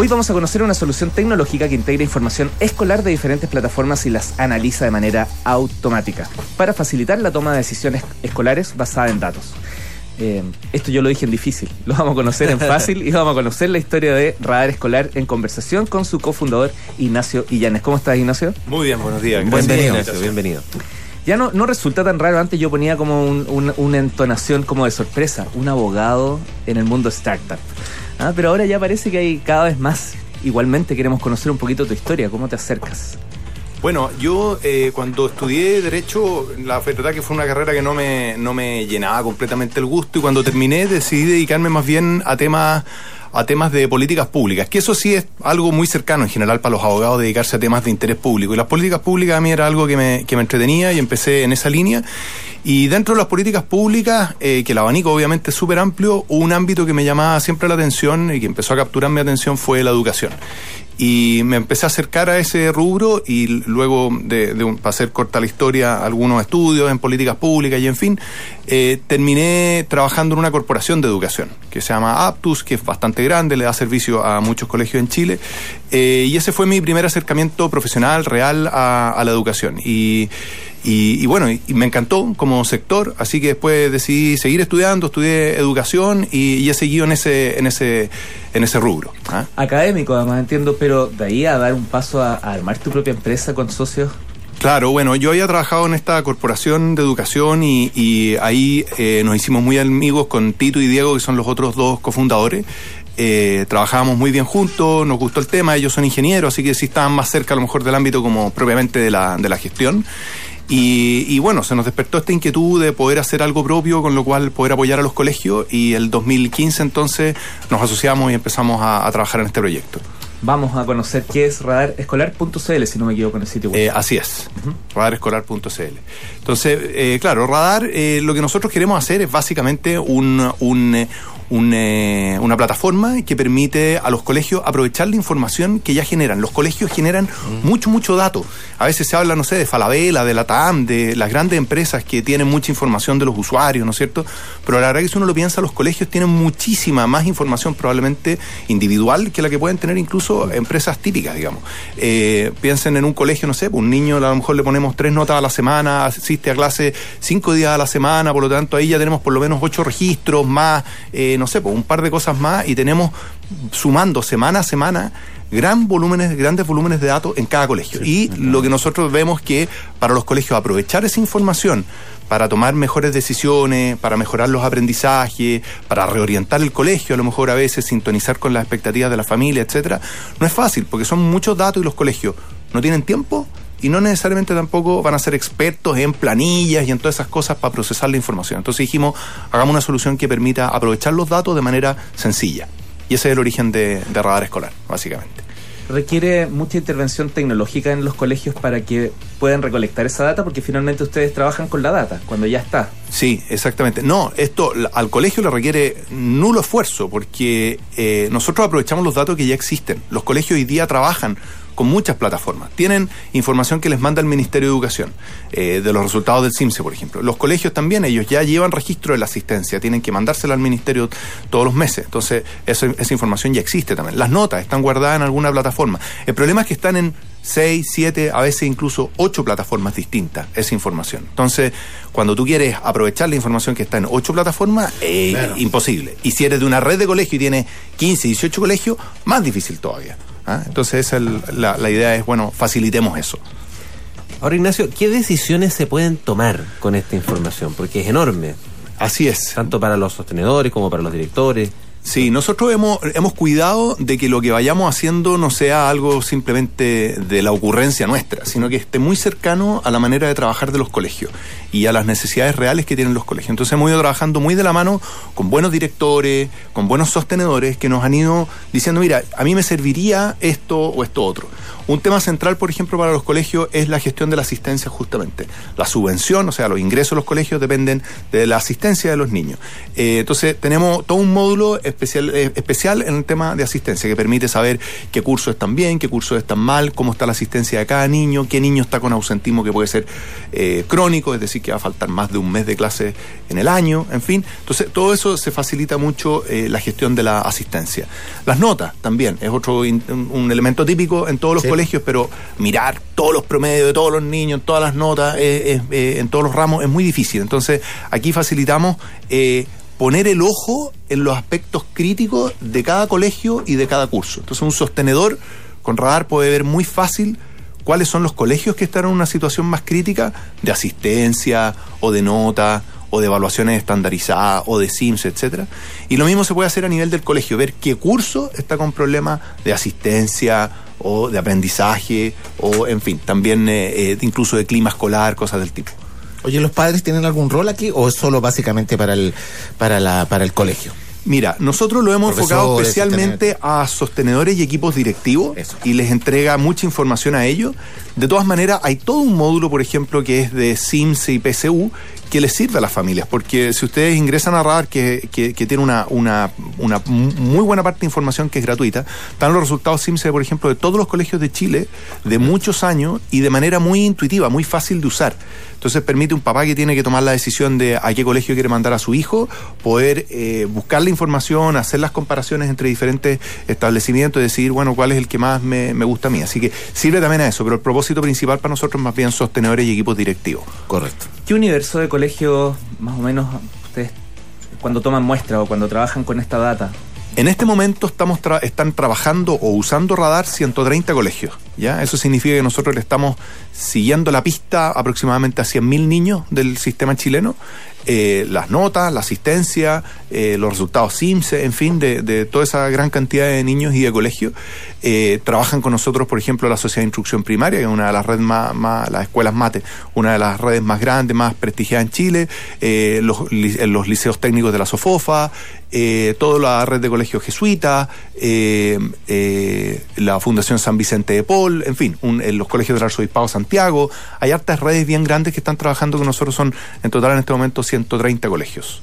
Hoy vamos a conocer una solución tecnológica que integra información escolar de diferentes plataformas y las analiza de manera automática para facilitar la toma de decisiones escolares basada en datos. Eh, esto yo lo dije en difícil, lo vamos a conocer en fácil y vamos a conocer la historia de Radar Escolar en conversación con su cofundador Ignacio Illanes. ¿Cómo estás, Ignacio? Muy bien, buenos días. Bienvenido. Ignacio, bienvenido. Ya no, no resulta tan raro, antes yo ponía como una entonación como de sorpresa, un abogado en el mundo startup. Ah, pero ahora ya parece que hay cada vez más. Igualmente queremos conocer un poquito tu historia, ¿cómo te acercas? Bueno, yo eh, cuando estudié Derecho, la verdad que fue una carrera que no me, no me llenaba completamente el gusto y cuando terminé decidí dedicarme más bien a temas a temas de políticas públicas, que eso sí es algo muy cercano en general para los abogados dedicarse a temas de interés público. Y las políticas públicas a mí era algo que me, que me entretenía y empecé en esa línea. Y dentro de las políticas públicas, eh, que el abanico obviamente es súper amplio, un ámbito que me llamaba siempre la atención y que empezó a capturar mi atención fue la educación. Y me empecé a acercar a ese rubro y luego de, de para hacer corta la historia, algunos estudios en políticas públicas y en fin, eh, terminé trabajando en una corporación de educación que se llama Aptus, que es bastante grande, le da servicio a muchos colegios en Chile. Eh, y ese fue mi primer acercamiento profesional, real, a, a la educación. Y y, bueno, y, me encantó como sector, así que después decidí seguir estudiando, estudié educación y, he seguido en ese, en ese, en ese rubro. ¿ah? Académico, además entiendo, pero de ahí a dar un paso a, armar tu propia empresa con socios. Claro, bueno, yo había trabajado en esta corporación de educación y, ahí eh, nos hicimos muy amigos con Tito y Diego, que son los otros dos cofundadores. Eh, trabajábamos muy bien juntos, nos gustó el tema, ellos son ingenieros, así que sí estaban más cerca a lo mejor del ámbito como propiamente de la, de la gestión. Y, bueno, se nos despertó esta inquietud de poder hacer algo propio, con lo cual poder apoyar a los colegios y el 2015 entonces nos asociamos y empezamos a, trabajar en este proyecto. Vamos a conocer qué es radarescolar.cl, si no me equivoco en el sitio web. Eh, así es, radarescolar.cl. Entonces, eh, claro, Radar, eh, lo que nosotros queremos hacer es básicamente un, un, eh, una plataforma que permite a los colegios aprovechar la información que ya generan. Los colegios generan mm. mucho, mucho dato. A veces se habla, no sé, de Falabella, de la TAM, de las grandes empresas que tienen mucha información de los usuarios, ¿no es cierto? Pero la verdad que si uno lo piensa, los colegios tienen muchísima más información probablemente individual que la que pueden tener incluso empresas típicas, digamos. Eh, piensen en un colegio, no sé, un niño a lo mejor le ponemos tres notas a la semana, asiste a clase cinco días a la semana, por lo tanto ahí ya tenemos por lo menos ocho registros más. Eh, no sé, pues un par de cosas más y tenemos sumando semana a semana gran volúmenes, grandes volúmenes de datos en cada colegio. y lo que nosotros vemos que para los colegios aprovechar esa información para tomar mejores decisiones, para mejorar los aprendizajes, para reorientar el colegio, a lo mejor a veces sintonizar con las expectativas de la familia, etcétera, no es fácil porque son muchos datos y los colegios no tienen tiempo y no necesariamente tampoco van a ser expertos en planillas y en todas esas cosas para procesar la información. Entonces dijimos, hagamos una solución que permita aprovechar los datos de manera sencilla. Y ese es el origen de, Radar Escolar, básicamente. ¿Requiere mucha intervención tecnológica en los colegios para que puedan recolectar esa data? Porque finalmente ustedes trabajan con la data, cuando ya está. Sí, exactamente. No, esto al colegio le requiere nulo esfuerzo, porque eh, nosotros aprovechamos los datos que ya existen. Los colegios hoy día trabajan con muchas plataformas. Tienen información que les manda el Ministerio de Educación, eh, de los resultados del CIMSE, por ejemplo. Los colegios también, ellos ya llevan registro de la asistencia, tienen que mandársela al Ministerio todos los meses. Entonces, esa información ya existe también. Las notas están guardadas en alguna plataforma. El problema es que están en seis, siete, a veces incluso ocho plataformas distintas esa información. Entonces, cuando tú quieres aprovechar la información que está en ocho plataformas, es imposible. Y si eres de una red de colegios y tienes 15, 18 colegios, más difícil todavía. ¿ah? Entonces la, idea es, bueno, facilitemos eso. Ahora, Ignacio, ¿qué decisiones se pueden tomar con esta información? Porque es enorme. Así es. Tanto para los sostenedores como para los directores. Sí, nosotros hemos, hemos cuidado de que lo que vayamos haciendo no sea algo simplemente de la ocurrencia nuestra, sino que esté muy cercano a la manera de trabajar de los colegios y a las necesidades reales que tienen los colegios. Entonces hemos ido trabajando muy de la mano con buenos directores, con buenos sostenedores que nos han ido diciendo, mira, a mí me serviría esto o esto otro Un tema central, por ejemplo, para los colegios es la gestión de la asistencia justamente. La subvención, o sea, los ingresos de los colegios dependen de la asistencia de los niños. Eh, entonces, tenemos todo un módulo especial, eh, especial en el tema de asistencia que permite saber qué cursos están bien, qué cursos están mal, cómo está la asistencia de cada niño, qué niño está con ausentismo que puede ser eh, crónico, es decir, que va a faltar más de un mes de clase en el año, en fin. Entonces, todo eso se facilita mucho la gestión de la asistencia. Las notas también es otro un, elemento típico en todos los colegios, pero mirar todos los promedios de todos los niños, todas las notas, en todos los ramos es muy difícil. Entonces, aquí facilitamos eh, poner el ojo en los aspectos críticos de cada colegio y de cada curso. Entonces, un sostenedor con radar puede ver muy fácil cuáles son los colegios que están en una situación más crítica de asistencia o de nota o de evaluaciones estandarizadas o de SIMS, etcétera. Y lo mismo se puede hacer a nivel del colegio, ver qué curso está con problemas de asistencia o de aprendizaje o, en fin, también eh, eh, incluso de clima escolar, cosas del tipo. Oye, ¿los padres tienen algún rol aquí o es solo básicamente para el, para la, para el colegio? Mira, nosotros lo hemos enfocado especialmente a sostenedores y equipos directivos y les entrega mucha información a ellos. De todas maneras, hay todo un módulo, por ejemplo, que es de SIMS y PCU, que les sirve a las familias, porque si ustedes ingresan a Radar, que, que, tiene una, una, una, muy buena parte de información que es gratuita, están los resultados SIMSE, por ejemplo, de todos los colegios de Chile de muchos años y de manera muy intuitiva, muy fácil de usar. Entonces permite un papá que tiene que tomar la decisión de a qué colegio quiere mandar a su hijo, poder eh, buscar la información, hacer las comparaciones entre diferentes establecimientos y decidir, bueno, cuál es el que más me, me gusta a mí. Así que sirve también a eso, pero el propósito principal para nosotros es más bien sostenedores y equipos directivos. Correcto. ¿Qué universo de colegios más o menos ustedes cuando toman muestra o cuando trabajan con esta data? En este momento estamos están trabajando o usando radar 130 colegios. ¿Ya? Eso significa que nosotros le estamos siguiendo la pista aproximadamente a 100.000 niños del sistema chileno eh, las notas, la asistencia, eh, los resultados SIMS, en fin, de, toda esa gran cantidad de niños y de colegios. Eh, trabajan con nosotros, por ejemplo, la Sociedad de Instrucción Primaria, que es una de las redes más, las escuelas MATE, una de las redes más grandes, más prestigiadas en Chile, los, los, liceos técnicos de la SOFOFA, toda la red de colegios jesuitas, la Fundación San Vicente de Paul, en fin, los colegios del Arzobispado Santiago. Hay hartas redes bien grandes que están trabajando con nosotros, son en total en este momento 130 colegios.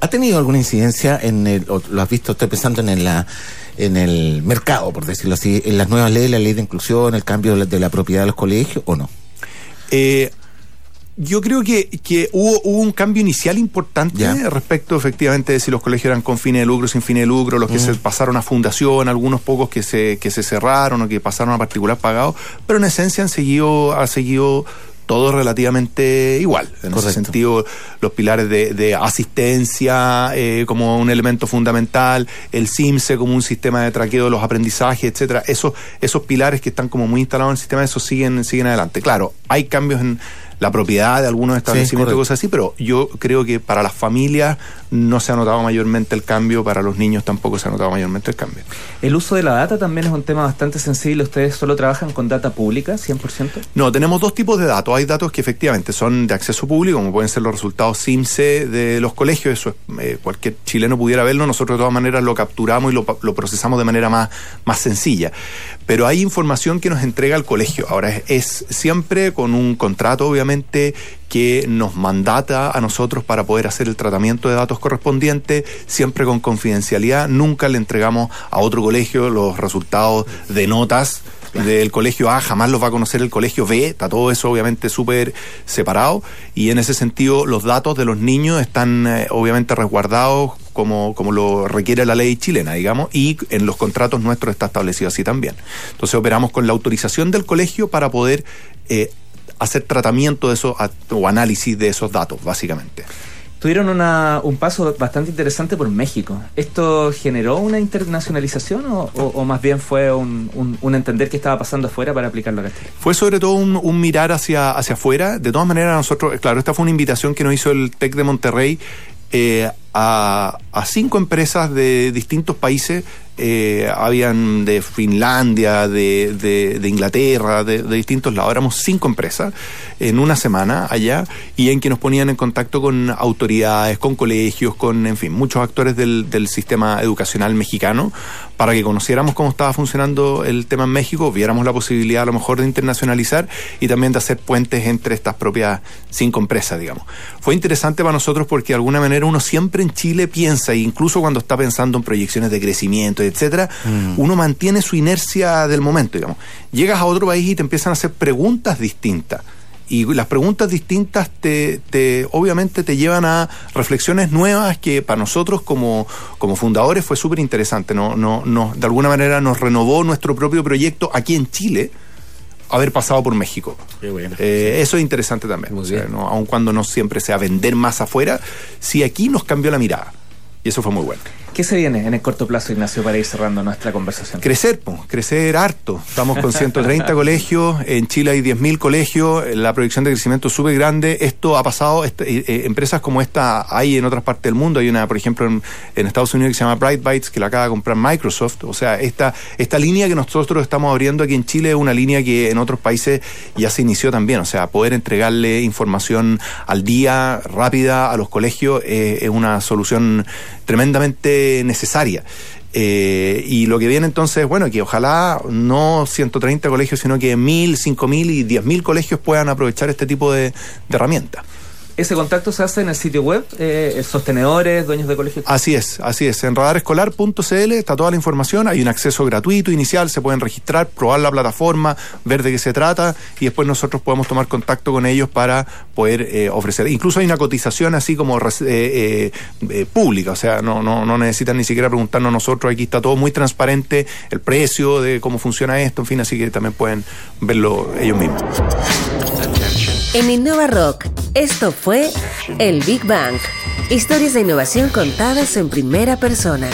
¿Ha tenido alguna incidencia en el, lo has visto, estoy pensando en la en el mercado, por decirlo así, en las nuevas leyes, la ley de inclusión, el cambio de la, propiedad de los colegios o no? Eh, yo creo que, que hubo, un cambio inicial importante respecto efectivamente de si los colegios eran con fines de lucro, sin fines de lucro, los que se pasaron a fundación, algunos pocos que se, que se cerraron o que pasaron a particular pagado, pero en esencia han seguido, ha seguido todo relativamente igual. En ese sentido, los pilares de, asistencia eh, como un elemento fundamental, el CIMSE como un sistema de traqueo de los aprendizajes, etcétera, esos, esos pilares que están como muy instalados en el sistema, esos siguen, siguen adelante. Claro, hay cambios en la propiedad de algunos establecimientos y cosas así, pero yo creo que para las familias no se ha notado mayormente el cambio, para los niños tampoco se ha notado mayormente el cambio. El uso de la data también es un tema bastante sensible. ¿Ustedes solo trabajan con data pública, 100%? No, tenemos dos tipos de datos. Hay datos que efectivamente son de acceso público, como pueden ser los resultados SIMSE de los colegios. Eso eh, cualquier chileno pudiera verlo. Nosotros de todas maneras lo capturamos y lo, procesamos de manera más, más sencilla. Pero hay información que nos entrega el colegio. Ahora es siempre con un contrato, obviamente que nos mandata a nosotros para poder hacer el tratamiento de datos correspondientes, siempre con confidencialidad. Nunca le entregamos a otro colegio los resultados de notas del colegio A, jamás los va a conocer el colegio B, está todo eso obviamente súper separado y en ese sentido los datos de los niños están eh, obviamente resguardados como, como lo requiere la ley chilena, digamos, y en los contratos nuestros está establecido así también. Entonces operamos con la autorización del colegio para poder eh, hacer tratamiento de eso o análisis de esos datos, básicamente. Tuvieron una, un paso bastante interesante por México. ¿Esto generó una internacionalización o, más bien fue un, un, entender qué estaba pasando afuera para aplicarlo acá? Fue sobre todo un, mirar hacia, hacia afuera. De todas maneras, nosotros, claro, esta fue una invitación que nos hizo el TEC de Monterrey eh, a, cinco empresas de distintos países eh, habían de Finlandia, de, de, Inglaterra, de, distintos lados. Éramos cinco empresas en una semana allá y en que nos ponían en contacto con autoridades, con colegios, con, en fin, muchos actores del, del sistema educacional mexicano para que conociéramos cómo estaba funcionando el tema en México, viéramos la posibilidad a lo mejor de internacionalizar y también de hacer puentes entre estas propias cinco empresas, digamos. Fue interesante para nosotros porque de alguna manera uno siempre en Chile piensa, incluso cuando está pensando en proyecciones de crecimiento, etcétera, mm. uno mantiene su inercia del momento, digamos. Llegas a otro país y te empiezan a hacer preguntas distintas y las preguntas distintas te, te, obviamente te llevan a reflexiones nuevas que para nosotros como, como fundadores fue súper interesante. No, no, no, de alguna manera nos renovó nuestro propio proyecto aquí en Chile haber pasado por México. Eh, eso es interesante también. ¿no? Aun cuando no siempre sea vender más afuera, si aquí nos cambió la mirada. Y eso fue muy bueno. ¿Qué se viene en el corto plazo, Ignacio, para ir cerrando nuestra conversación? Crecer, pues, crecer harto. Estamos con 130 colegios, en Chile hay 10.000 colegios, la proyección de crecimiento es súper grande. Esto ha pasado, este, eh, eh, empresas como esta hay en otras partes del mundo. Hay una, por ejemplo, en, Estados Unidos que se llama Bright Bytes, que la acaba de comprar Microsoft. O sea, esta, esta línea que nosotros estamos abriendo aquí en Chile es una línea que en otros países ya se inició también. O sea, poder entregarle información al día, rápida, a los colegios, eh, es una solución tremendamente necesaria. Eh, y lo que viene entonces, bueno, que ojalá no 130 colegios, sino que 1000, 5000 y 10000 colegios puedan aprovechar este tipo de, de herramientas. Ese contacto se hace en el sitio web, eh, sostenedores, dueños de colegios. Así es, así es. En radarescolar.cl está toda la información, hay un acceso gratuito inicial, se pueden registrar, probar la plataforma, ver de qué se trata y después nosotros podemos tomar contacto con ellos para poder eh, ofrecer. Incluso hay una cotización así como eh, pública, o sea, no necesitan ni siquiera preguntarnos nosotros, aquí está todo muy transparente, el precio de cómo funciona esto, en fin, así que también pueden verlo ellos mismos. En Innova Rock, esto fue El Big Bang. Historias de innovación contadas en primera persona.